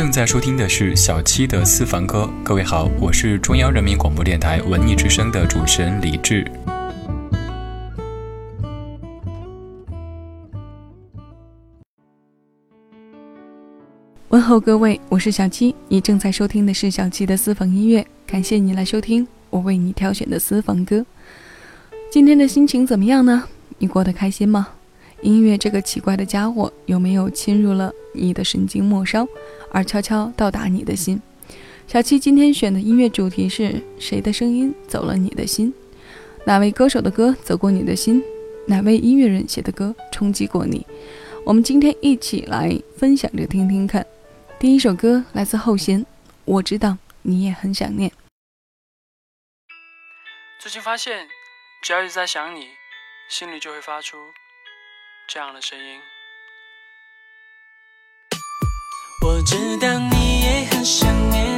正在收听的是小七的私房歌。各位好，我是中央人民广播电台文艺之声的主持人李志。问候各位，我是小七，你正在收听的是小七的私房音乐。感谢你来收听我为你挑选的私房歌。今天的心情怎么样呢？你过得开心吗？音乐这个奇怪的家伙有没有侵入了你的神经末梢，而悄悄到达你的心？小七今天选的音乐主题是谁的声音走了你的心？哪位歌手的歌走过你的心？哪位音乐人写的歌冲击过你？我们今天一起来分享着听听看。第一首歌来自后弦，我知道你也很想念。最近发现，只要一直在想你，心里就会发出。这样的声音。我知道你也很想念，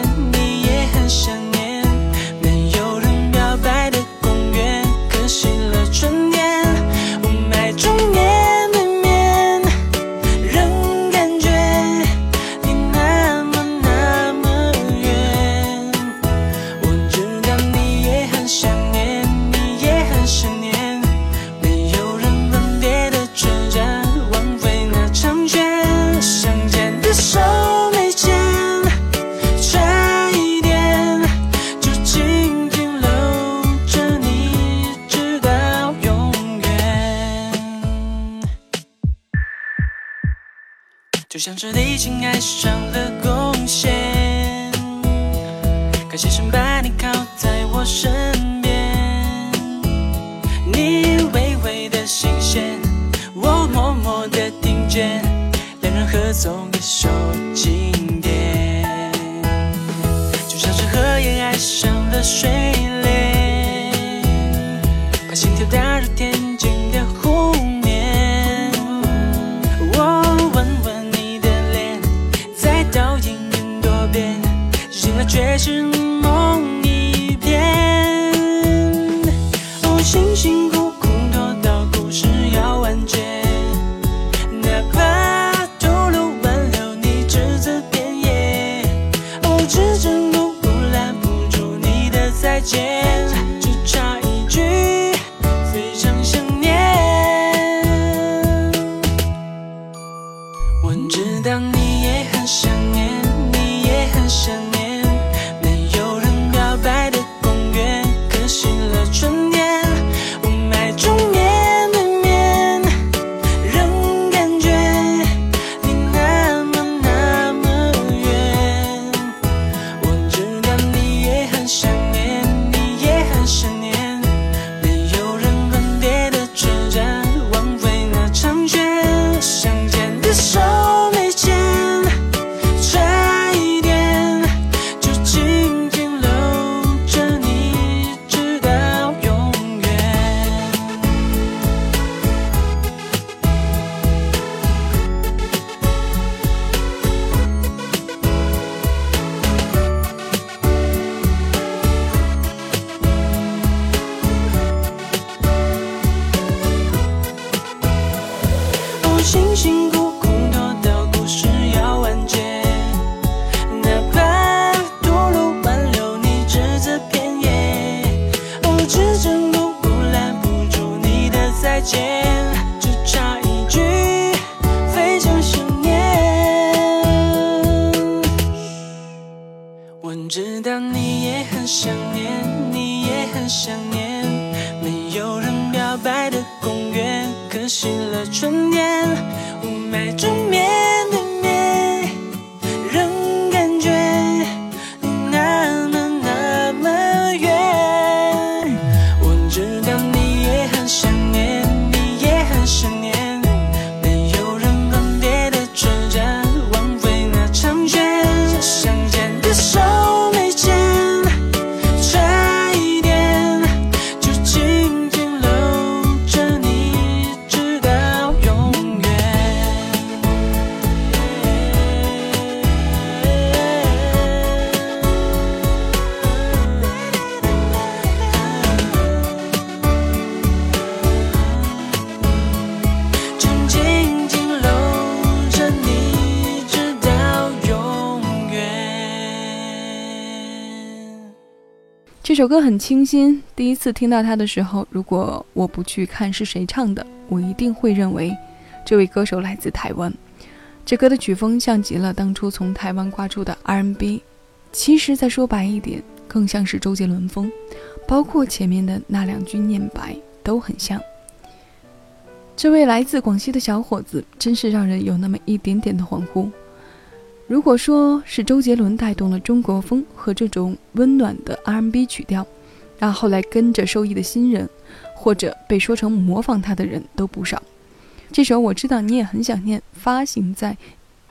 歌很清新，第一次听到它的时候，如果我不去看是谁唱的，我一定会认为这位歌手来自台湾。这歌的曲风像极了当初从台湾刮出的 R&B，其实再说白一点，更像是周杰伦风，包括前面的那两句念白都很像。这位来自广西的小伙子，真是让人有那么一点点的恍惚。如果说是周杰伦带动了中国风和这种温暖的 R&B 曲调，那后来跟着受益的新人，或者被说成模仿他的人都不少。这首我知道你也很想念，发行在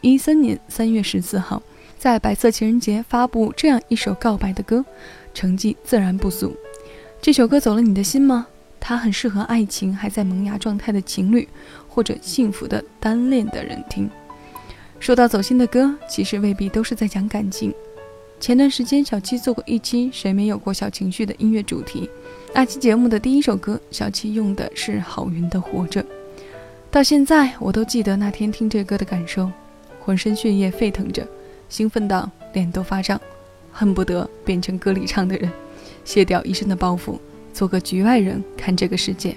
一三年三月十四号，在白色情人节发布这样一首告白的歌，成绩自然不俗。这首歌走了你的心吗？它很适合爱情还在萌芽状态的情侣，或者幸福的单恋的人听。说到走心的歌，其实未必都是在讲感情。前段时间，小七做过一期“谁没有过小情绪”的音乐主题，那期节目的第一首歌，小七用的是郝云的《活着》。到现在，我都记得那天听这歌的感受，浑身血液沸腾着，兴奋到脸都发胀，恨不得变成歌里唱的人，卸掉一身的包袱，做个局外人看这个世界。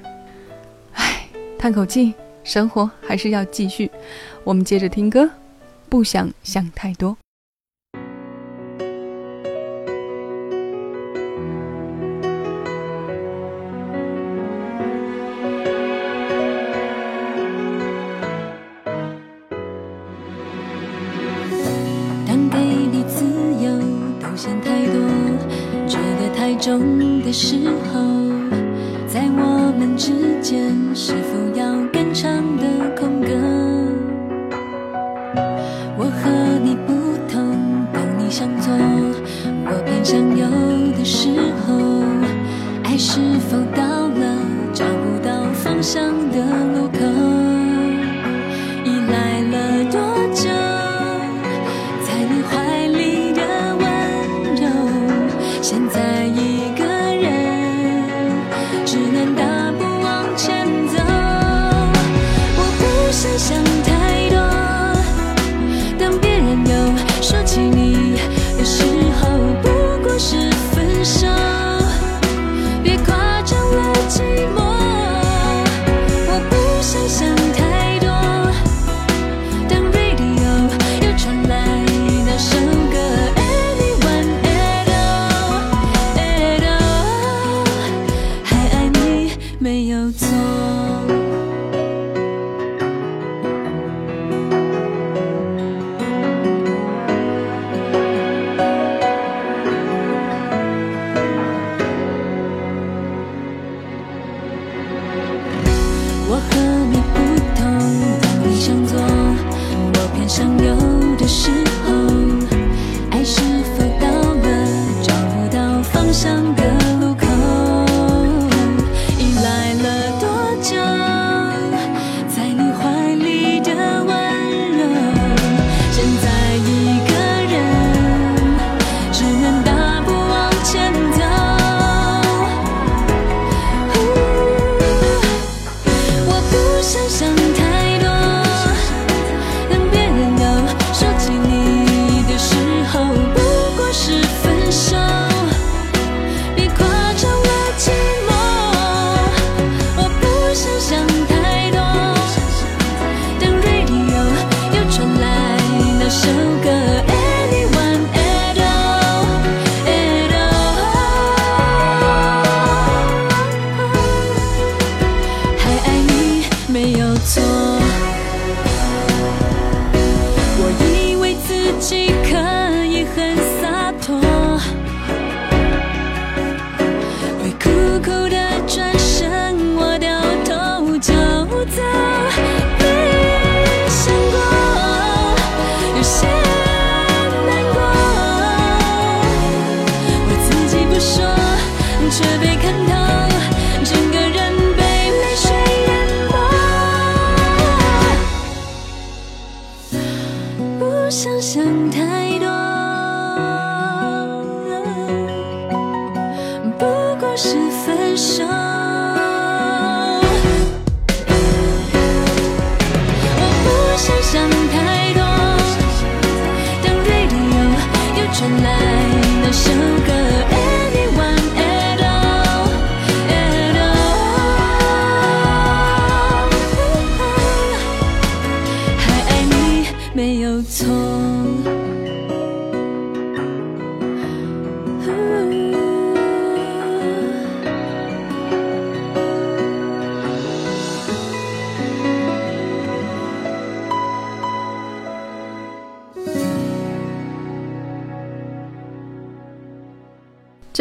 唉，叹口气，生活还是要继续。我们接着听歌。不想想太多。当给你自由都想太多，觉得太重的时候，在我们之间是否要更长的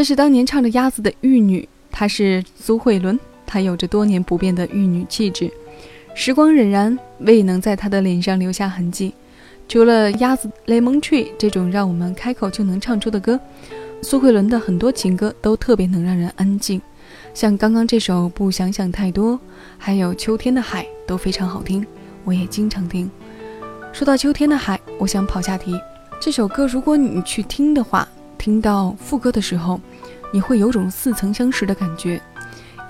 这是当年唱着鸭子的玉女，她是苏慧伦，她有着多年不变的玉女气质。时光荏苒，未能在她的脸上留下痕迹。除了《鸭子 Lemon Tree》这种让我们开口就能唱出的歌，苏慧伦的很多情歌都特别能让人安静，像刚刚这首《不想想太多》，还有《秋天的海》都非常好听，我也经常听。说到《秋天的海》，我想跑下题，这首歌如果你去听的话。听到副歌的时候，你会有种似曾相识的感觉，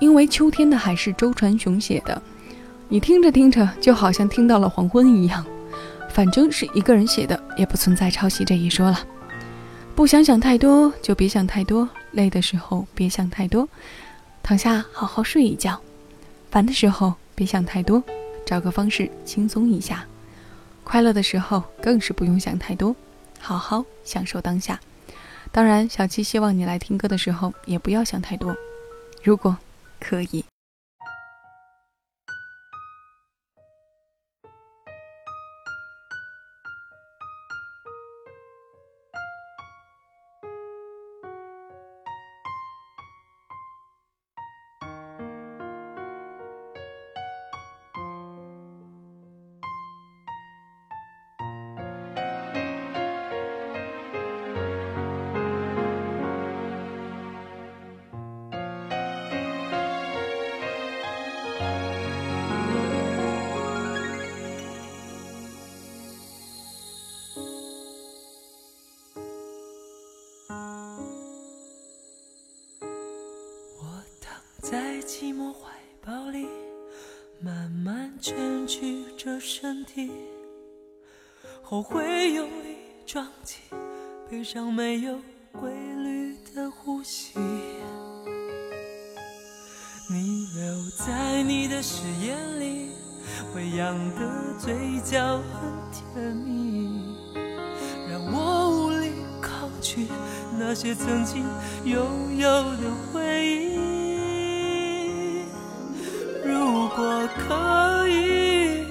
因为《秋天的海》是周传雄写的，你听着听着就好像听到了黄昏一样。反正是一个人写的，也不存在抄袭这一说了。不想想太多，就别想太多。累的时候别想太多，躺下好好睡一觉。烦的时候别想太多，找个方式轻松一下。快乐的时候更是不用想太多，好好享受当下。当然，小七希望你来听歌的时候也不要想太多，如果可以。在寂寞怀抱里，慢慢蜷曲着身体，后悔用力撞击，悲伤没有规律的呼吸。你留在你的誓言里，微扬的嘴角很甜蜜，让我无力抗拒那些曾经拥有的回忆。可以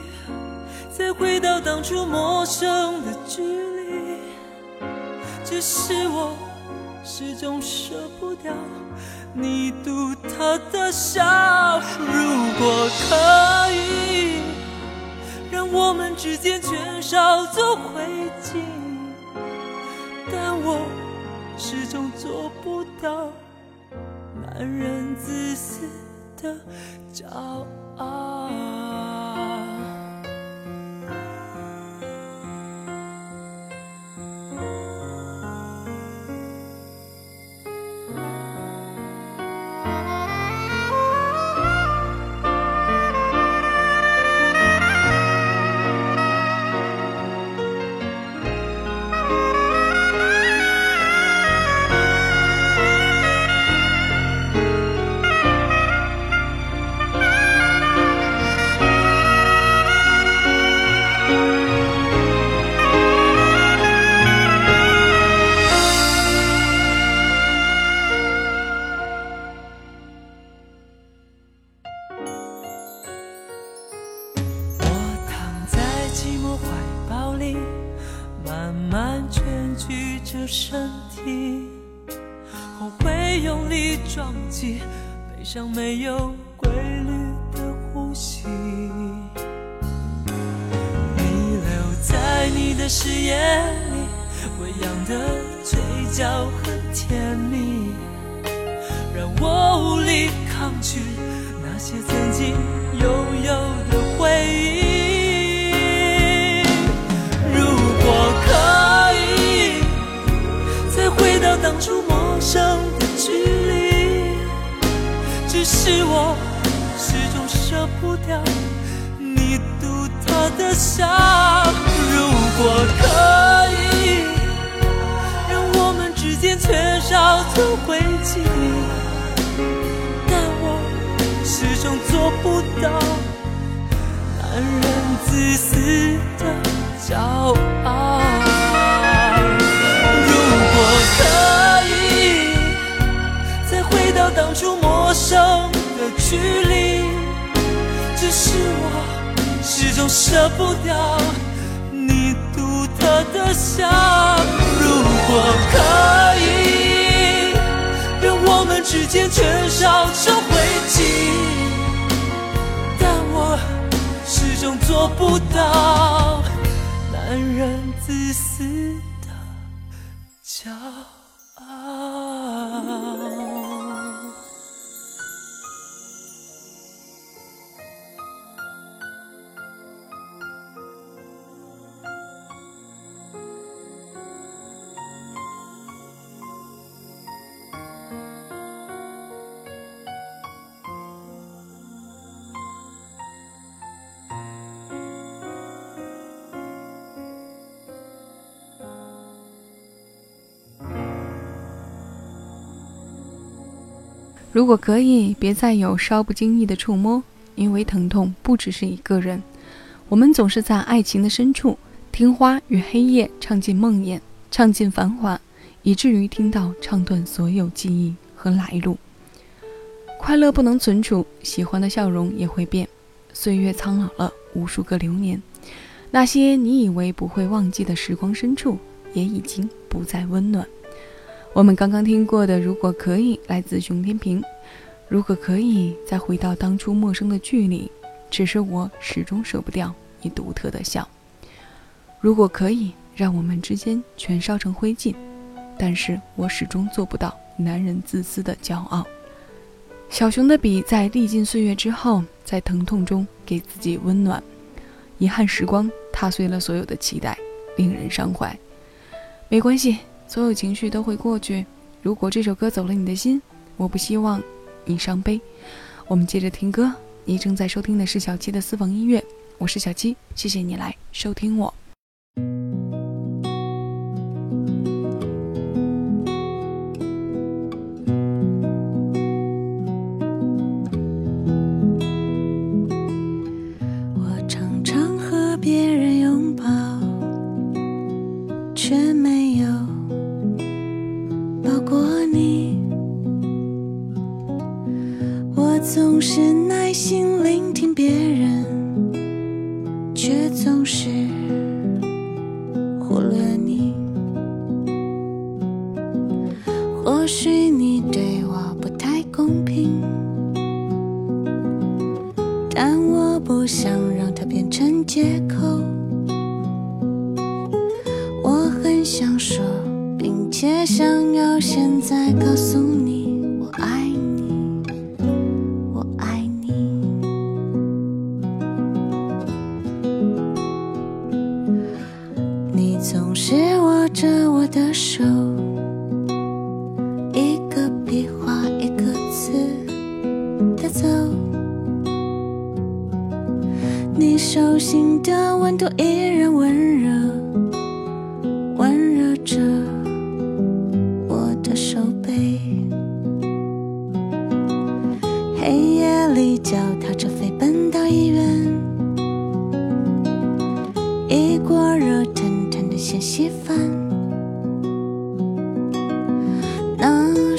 再回到当初陌生的距离，只是我始终舍不掉你独特的笑。如果可以让我们之间缺少做灰烬，但我始终做不到男人自私的骄傲。叫很甜蜜，让我无力抗拒那些曾经拥有的回忆。如果可以再回到当初陌生的距离。只是我始终舍不掉你独特的笑。如果可以缺少摧毁记，但我始终做不到男人自私的骄傲。如果可以再回到当初陌生的距离，只是我始终舍不掉。独特的笑。如果可以，让我们之间缺少成灰烬，但我始终做不到男人自私的骄傲。如果可以，别再有稍不经意的触摸，因为疼痛不只是一个人。我们总是在爱情的深处，听花与黑夜唱尽梦魇，唱尽繁华，以至于听到唱断所有记忆和来路。快乐不能存储，喜欢的笑容也会变。岁月苍老了无数个流年，那些你以为不会忘记的时光深处，也已经不再温暖。我们刚刚听过的，如果可以，来自熊天平。如果可以再回到当初陌生的距离，只是我始终舍不掉你独特的笑。如果可以让我们之间全烧成灰烬，但是我始终做不到男人自私的骄傲。小熊的笔在历尽岁月之后，在疼痛中给自己温暖。遗憾时光踏碎了所有的期待，令人伤怀。没关系。所有情绪都会过去。如果这首歌走了你的心，我不希望你伤悲。我们接着听歌。你正在收听的是小七的私房音乐，我是小七，谢谢你来收听我。别人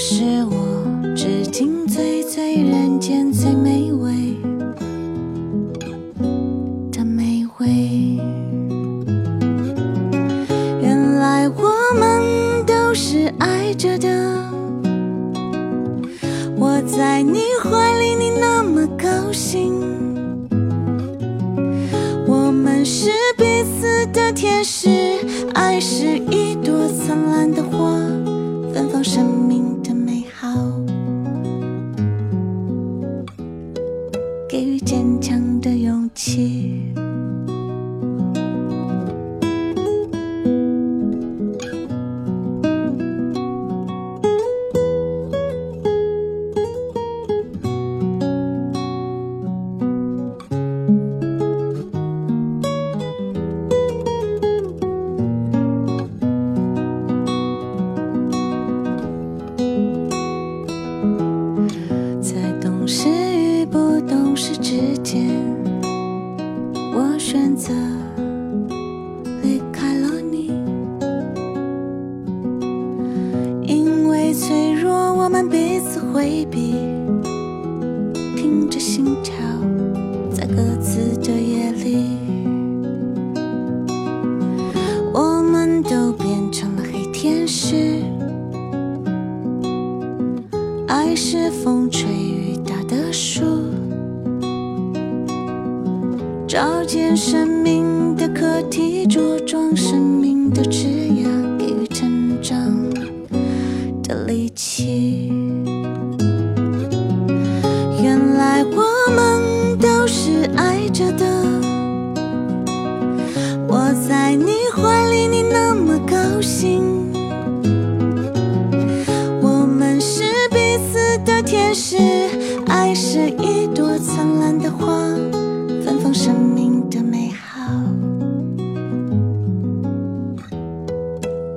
是我至今最最人间最美味的美味。原来我们都是爱着的。我在你。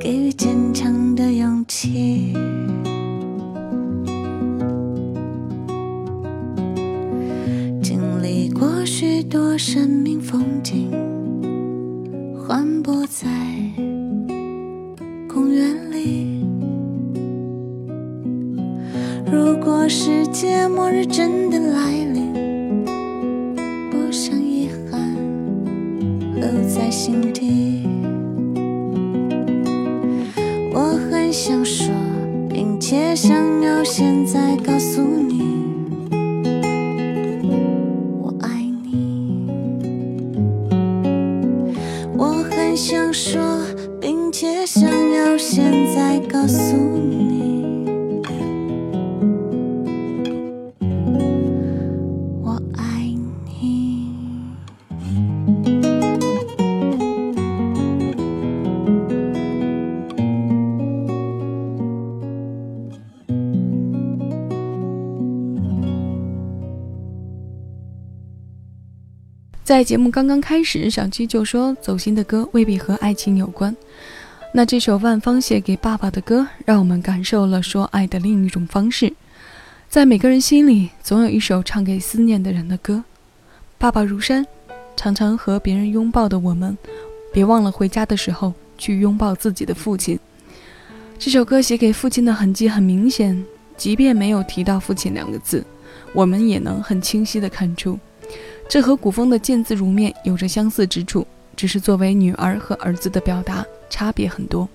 给予坚强的勇气。经历过许多生命风景，在节目刚刚开始，小七就说走心的歌未必和爱情有关。那这首万芳写给爸爸的歌，让我们感受了说爱的另一种方式。在每个人心里，总有一首唱给思念的人的歌。爸爸如山，常常和别人拥抱的我们，别忘了回家的时候去拥抱自己的父亲。这首歌写给父亲的痕迹很明显，即便没有提到父亲两个字，我们也能很清晰地看出。这和古风的见字如面有着相似之处，只是作为女儿和儿子的表达差别很多。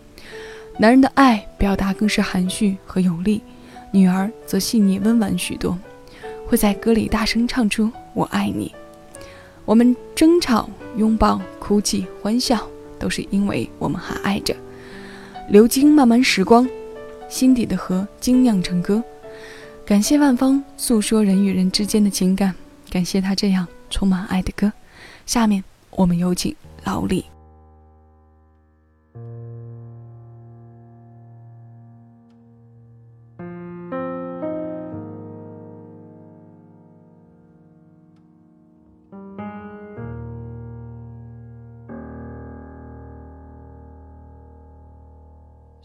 男人的爱表达更是含蓄和有力，女儿则细腻温婉许多，会在歌里大声唱出“我爱你”。我们争吵、拥抱、哭泣、欢笑，都是因为我们还爱着。流经漫漫时光，心底的河精酿成歌。感谢万芳诉说人与人之间的情感，感谢他这样充满爱的歌。下面我们有请老李。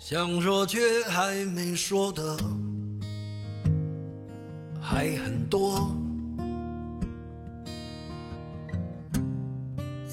想说却还没说的还很多，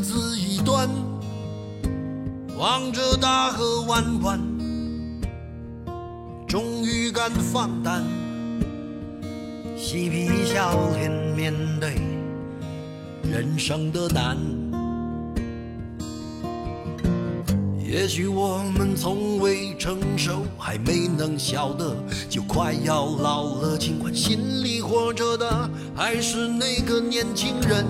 各自一端，望着大河弯弯，终于敢放胆，嬉皮笑脸面对人生的难。也许我们从未成熟，还没能晓得，就快要老了。尽管心里活着的还是那个年轻人，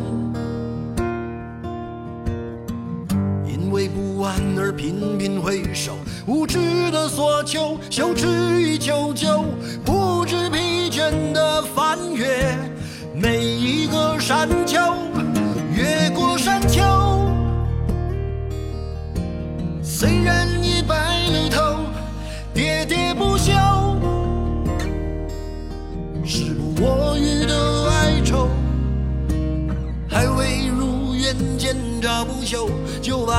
安而频频回首，无知的索求，羞耻与求救，不知疲倦的翻越每一个山丘，越过山丘。虽然已白了头，喋喋不休，时不我予的哀愁，还未如愿见着不朽，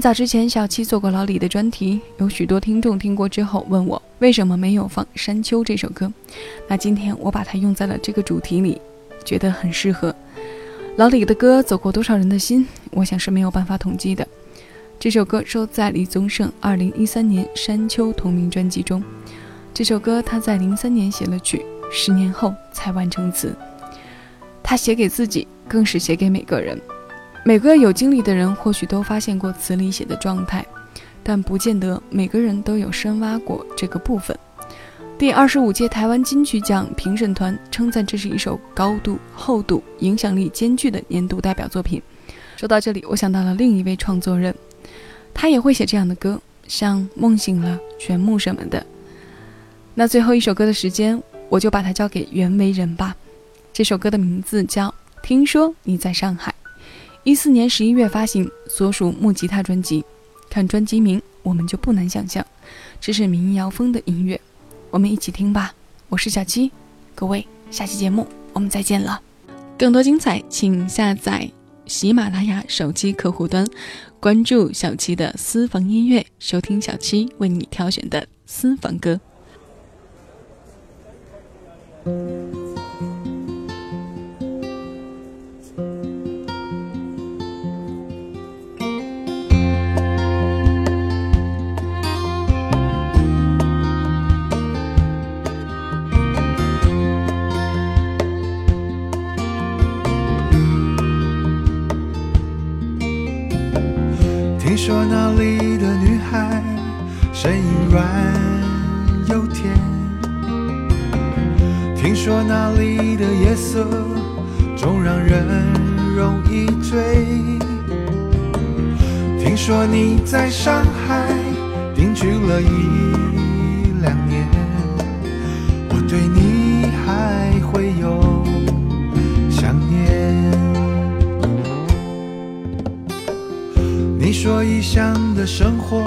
很早之前，小七做过老李的专题，有许多听众听过之后问我为什么没有放《山丘》这首歌。那今天我把它用在了这个主题里，觉得很适合。老李的歌走过多少人的心，我想是没有办法统计的。这首歌收在李宗盛2013年《山丘》同名专辑中。这首歌他在03年写了曲，十年后才完成词。他写给自己，更是写给每个人。每个有经历的人或许都发现过词里写的状态，但不见得每个人都有深挖过这个部分。第二十五届台湾金曲奖评审团称赞这是一首高度、厚度、影响力兼具的年度代表作品。说到这里，我想到了另一位创作人，他也会写这样的歌，像《梦醒了》《玄木》什么的。那最后一首歌的时间，我就把它交给袁惟仁吧。这首歌的名字叫《听说你在上海》，一四年十一月发行，所属木吉他专辑。看专辑名，我们就不难想象，这是民谣风的音乐。我们一起听吧。我是小七，各位，下期节目我们再见了。更多精彩，请下载喜马拉雅手机客户端，关注小七的私房音乐，收听小七为你挑选的私房歌。里的夜色总让人容易醉，听说你在上海定居了一两年，我对你还会有想念。你说异乡的生活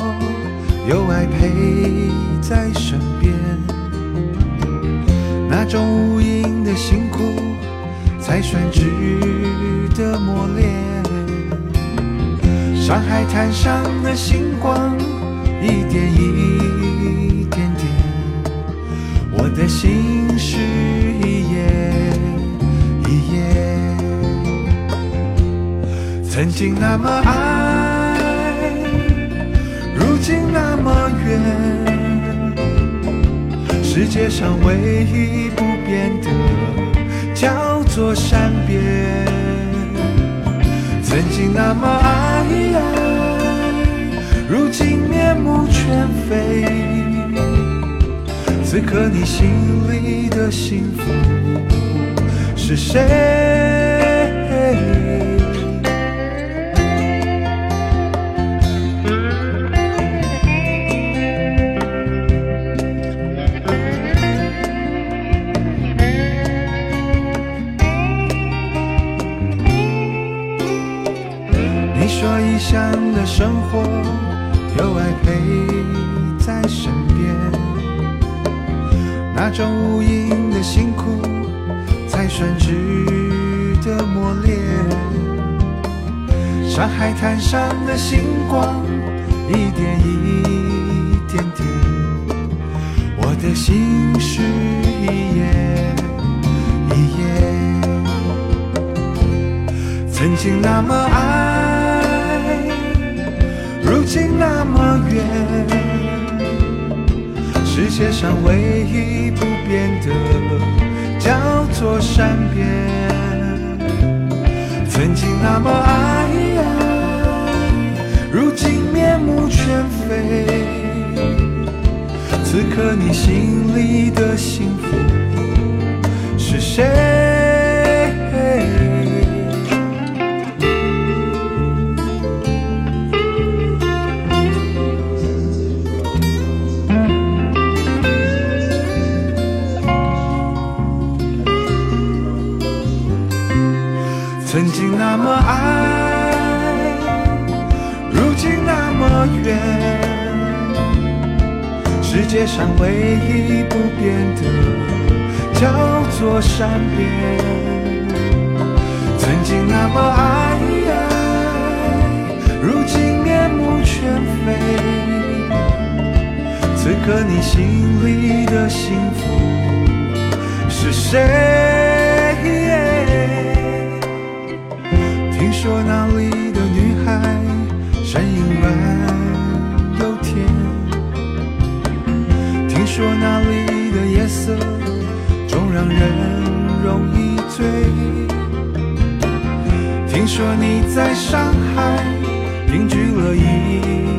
有爱陪在身边，那种无垠才算值得磨练。上海滩上的星光一点一点点，我的心事一页一页。曾经那么爱，如今那么远。世界上唯一不变的，叫做善变。曾经那么爱，如今面目全非。此刻你心里的幸福是谁？的生活有爱陪在身边，那种无垠的辛苦才算值得磨练。上海滩上的星光一点一点点，我的心事一页一页。曾经那么爱，如今那么远。世界上唯一不变的，叫做善变。曾经那么爱，如今面目全非。此刻你心里的幸福是谁？曾经那么爱，如今那么远。世界上唯一不变的，叫做善变。曾经那么爱，如今面目全非。此刻你心里的幸福是谁？说那里的女孩声音软又甜，听说那里的夜色总让人容易醉。听说你在上海定居了一